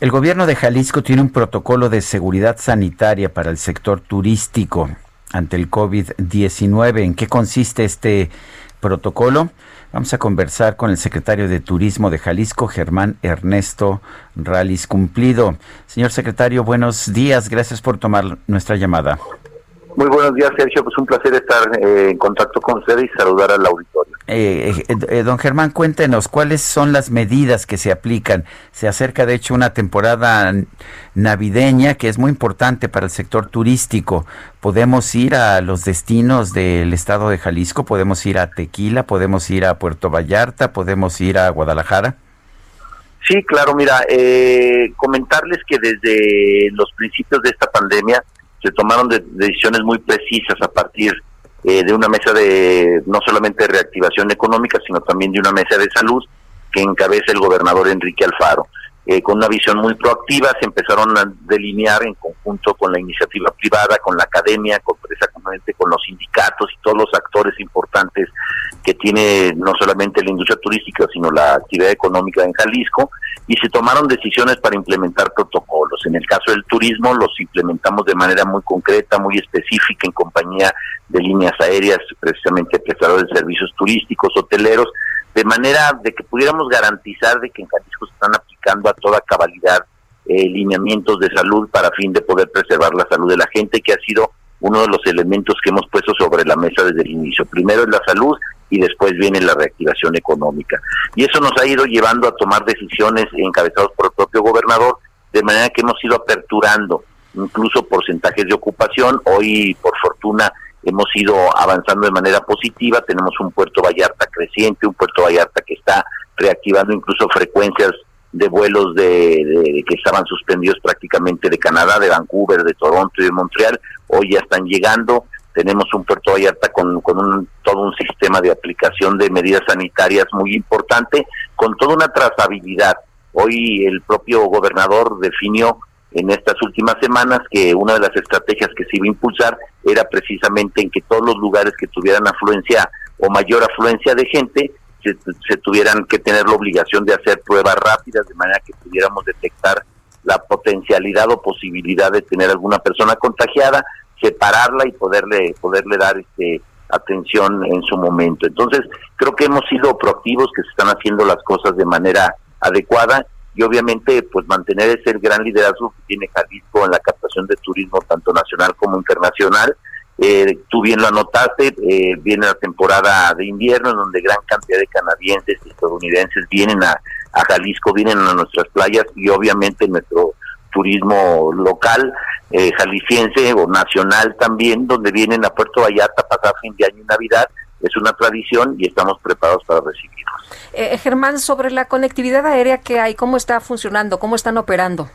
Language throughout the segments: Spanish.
El gobierno de Jalisco tiene un protocolo de seguridad sanitaria para el sector turístico ante el COVID-19. ¿En qué consiste este protocolo? Vamos a conversar con el secretario de Turismo de Jalisco, Germán Ernesto Ralis Cumplido. Señor secretario, buenos días. Gracias por tomar nuestra llamada. Muy buenos días, Sergio. Pues un placer estar eh, en contacto con usted y saludar al auditorio. Eh, eh, don Germán, cuéntenos, ¿cuáles son las medidas que se aplican? Se acerca, de hecho, una temporada navideña que es muy importante para el sector turístico. ¿Podemos ir a los destinos del estado de Jalisco? ¿Podemos ir a Tequila? ¿Podemos ir a Puerto Vallarta? ¿Podemos ir a Guadalajara? Sí, claro, mira, comentarles que desde los principios de esta pandemia, se tomaron decisiones muy precisas a partir eh, de una mesa de no solamente de reactivación económica, sino también de una mesa de salud que encabeza el gobernador Enrique Alfaro. Eh, con una visión muy proactiva se empezaron a delinear en conjunto con la iniciativa privada, con la academia, con, exactamente con los sindicatos y todos los actores importantes que tiene no solamente la industria turística, sino la actividad económica en Jalisco, y se tomaron decisiones para implementar protocolos. En el caso del turismo los implementamos de manera muy concreta, muy específica en compañía de líneas aéreas, precisamente prestadores de servicios turísticos, hoteleros, de manera de que pudiéramos garantizar de que en Jalisco se están a toda cabalidad eh, lineamientos de salud para fin de poder preservar la salud de la gente, que ha sido uno de los elementos que hemos puesto sobre la mesa desde el inicio. Primero es la salud y después viene la reactivación económica. Y eso nos ha ido llevando a tomar decisiones encabezados por el propio gobernador, de manera que hemos ido aperturando incluso porcentajes de ocupación. Hoy, por fortuna, hemos ido avanzando de manera positiva. Tenemos un Puerto Vallarta creciente, un Puerto Vallarta que está reactivando incluso frecuencias de vuelos de, que estaban suspendidos prácticamente de Canadá, de Vancouver, de Toronto y de Montreal. Hoy ya están llegando. Tenemos un Puerto Vallarta con, con un, todo un sistema de aplicación de medidas sanitarias muy importante, con toda una trazabilidad. Hoy el propio gobernador definió en estas últimas semanas que una de las estrategias que se iba a impulsar era precisamente en que todos los lugares que tuvieran afluencia o mayor afluencia de gente se, tuvieran que tener la obligación de hacer pruebas rápidas de manera que pudiéramos detectar la potencialidad o posibilidad de tener alguna persona contagiada, separarla y poderle poderle dar este atención en su momento. Entonces, creo que hemos sido proactivos, que se están haciendo las cosas de manera adecuada y obviamente pues mantener ese gran liderazgo que tiene Jalisco en la captación de turismo tanto nacional como internacional. Eh, tú bien lo anotaste, eh, viene la temporada de invierno en donde gran cantidad de canadienses y estadounidenses vienen a, a Jalisco, vienen a nuestras playas y obviamente nuestro turismo local, eh, jalisciense o nacional también, donde vienen a Puerto Vallarta a pasar fin de año y Navidad. Es una tradición y estamos preparados para recibirlos. Eh, Germán, sobre la conectividad aérea que hay, ¿cómo está funcionando? ¿Cómo están operando?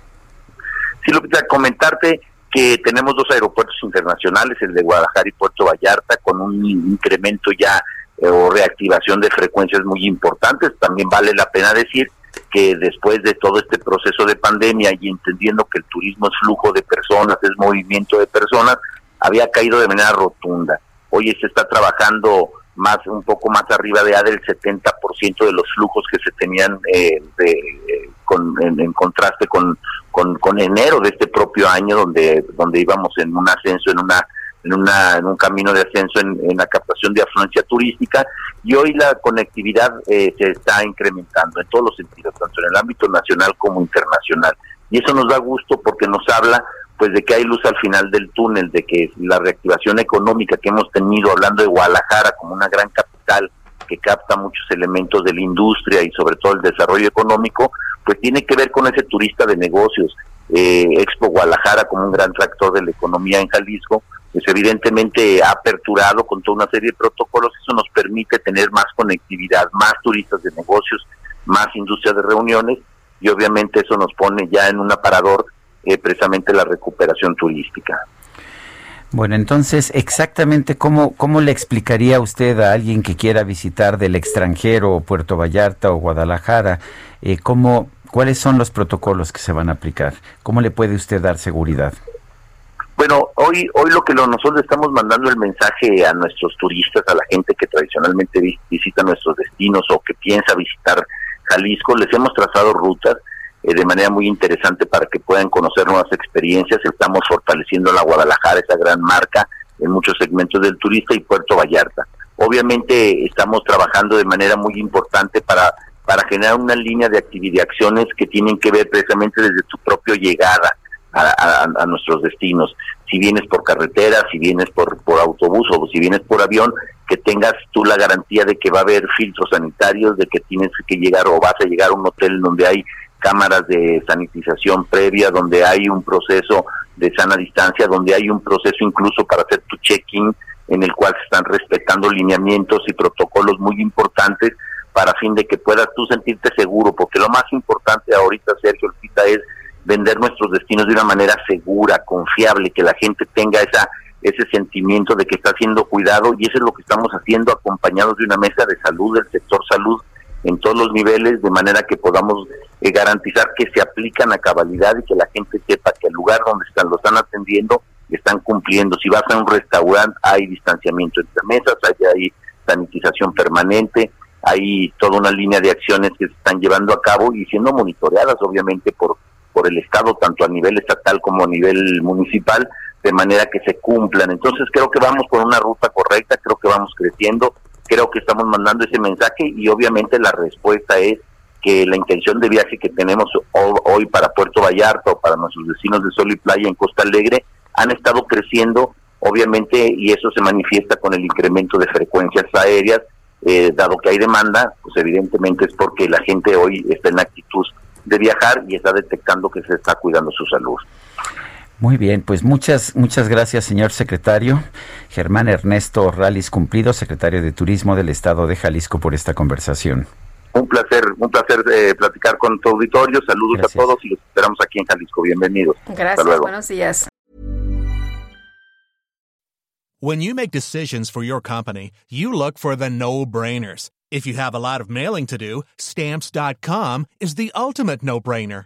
Sí, lo que comentarte que tenemos dos aeropuertos internacionales, el de Guadalajara y Puerto Vallarta, con un incremento ya eh, o reactivación de frecuencias muy importantes. También vale la pena decir que después de todo este proceso de pandemia y entendiendo que el turismo es flujo de personas, es movimiento de personas, había caído de manera rotunda. Hoy se está trabajando más un poco más arriba de del 70% de los flujos que se tenían eh, eh, en, contraste con, con, enero de este propio año donde donde íbamos en un ascenso en una en, una, en un camino de ascenso en, la captación de afluencia turística y hoy la conectividad eh, se está incrementando en todos los sentidos, tanto en el ámbito nacional como internacional. Y eso nos da gusto porque nos habla pues de que hay luz al final del túnel, de que la reactivación económica que hemos tenido, hablando de Guadalajara como una gran capital que capta muchos elementos de la industria y sobre todo el desarrollo económico, pues tiene que ver con ese turista de negocios. Eh, Expo Guadalajara como un gran tractor de la economía en Jalisco, pues evidentemente ha aperturado con toda una serie de protocolos, eso nos permite tener más conectividad, más turistas de negocios, más industria de reuniones y obviamente eso nos pone ya en un aparador eh, precisamente la recuperación turística. Bueno, entonces, exactamente cómo, cómo le explicaría usted a alguien que quiera visitar del extranjero, Puerto Vallarta o Guadalajara, eh, cómo, cuáles son los protocolos que se van a aplicar? ¿Cómo le puede usted dar seguridad? Bueno, hoy hoy lo que nosotros estamos mandando el mensaje a nuestros turistas, a la gente que tradicionalmente visita nuestros destinos o que piensa visitar Jalisco, les hemos trazado rutas eh, de manera muy interesante para que puedan conocer nuevas experiencias. Estamos fortaleciendo la Guadalajara, esa gran marca, en muchos segmentos del turista y Puerto Vallarta. Obviamente estamos trabajando de manera muy importante para para generar una línea de acciones que tienen que ver precisamente desde tu propia llegada a, nuestros destinos. Si vienes por carretera, si vienes por, por autobús o si vienes por avión, que tengas tú la garantía de que va a haber filtros sanitarios, de que tienes que llegar o vas a llegar a un hotel donde hay cámaras de sanitización previa, donde hay un proceso de sana distancia, donde hay un proceso incluso para hacer tu check-in, en el cual se están respetando lineamientos y protocolos muy importantes para fin de que puedas tú sentirte seguro, porque lo más importante ahorita, Sergio es vender nuestros destinos de una manera segura, confiable, que la gente tenga esa ese sentimiento de que está siendo cuidado y eso es lo que estamos haciendo acompañados de una mesa de salud del sector salud en todos los niveles de manera que podamos eh, garantizar que se aplican a cabalidad y que la gente sepa que el lugar donde están lo están atendiendo están cumpliendo. Si vas a un restaurante hay distanciamiento entre mesas, hay, sanitización permanente, hay toda una línea de acciones que se están llevando a cabo y siendo monitoreadas obviamente por por el Estado, tanto a nivel estatal como a nivel municipal, de manera que se cumplan. Entonces creo que vamos por una ruta correcta, creo que vamos creciendo, creo que estamos mandando ese mensaje y obviamente la respuesta es que la intención de viaje que tenemos hoy para Puerto Vallarta o para nuestros vecinos de Sol y Playa en Costa Alegre han estado creciendo, obviamente, y eso se manifiesta con el incremento de frecuencias aéreas, eh, dado que hay demanda, pues evidentemente es porque la gente hoy está en actitud de viajar y está detectando que se está cuidando su salud. Muy bien, pues muchas muchas gracias, señor secretario Germán Ernesto Ralis Cumplido, secretario de Turismo del Estado de Jalisco, por esta conversación. Un placer, un placer eh, platicar con tu auditorio. Saludos a todos y los esperamos aquí en Jalisco. Bienvenidos. Gracias, buenos días. When you make decisions for your company, you look for the no-brainers. If you have a lot of mailing to do, stamps.com is the ultimate no-brainer.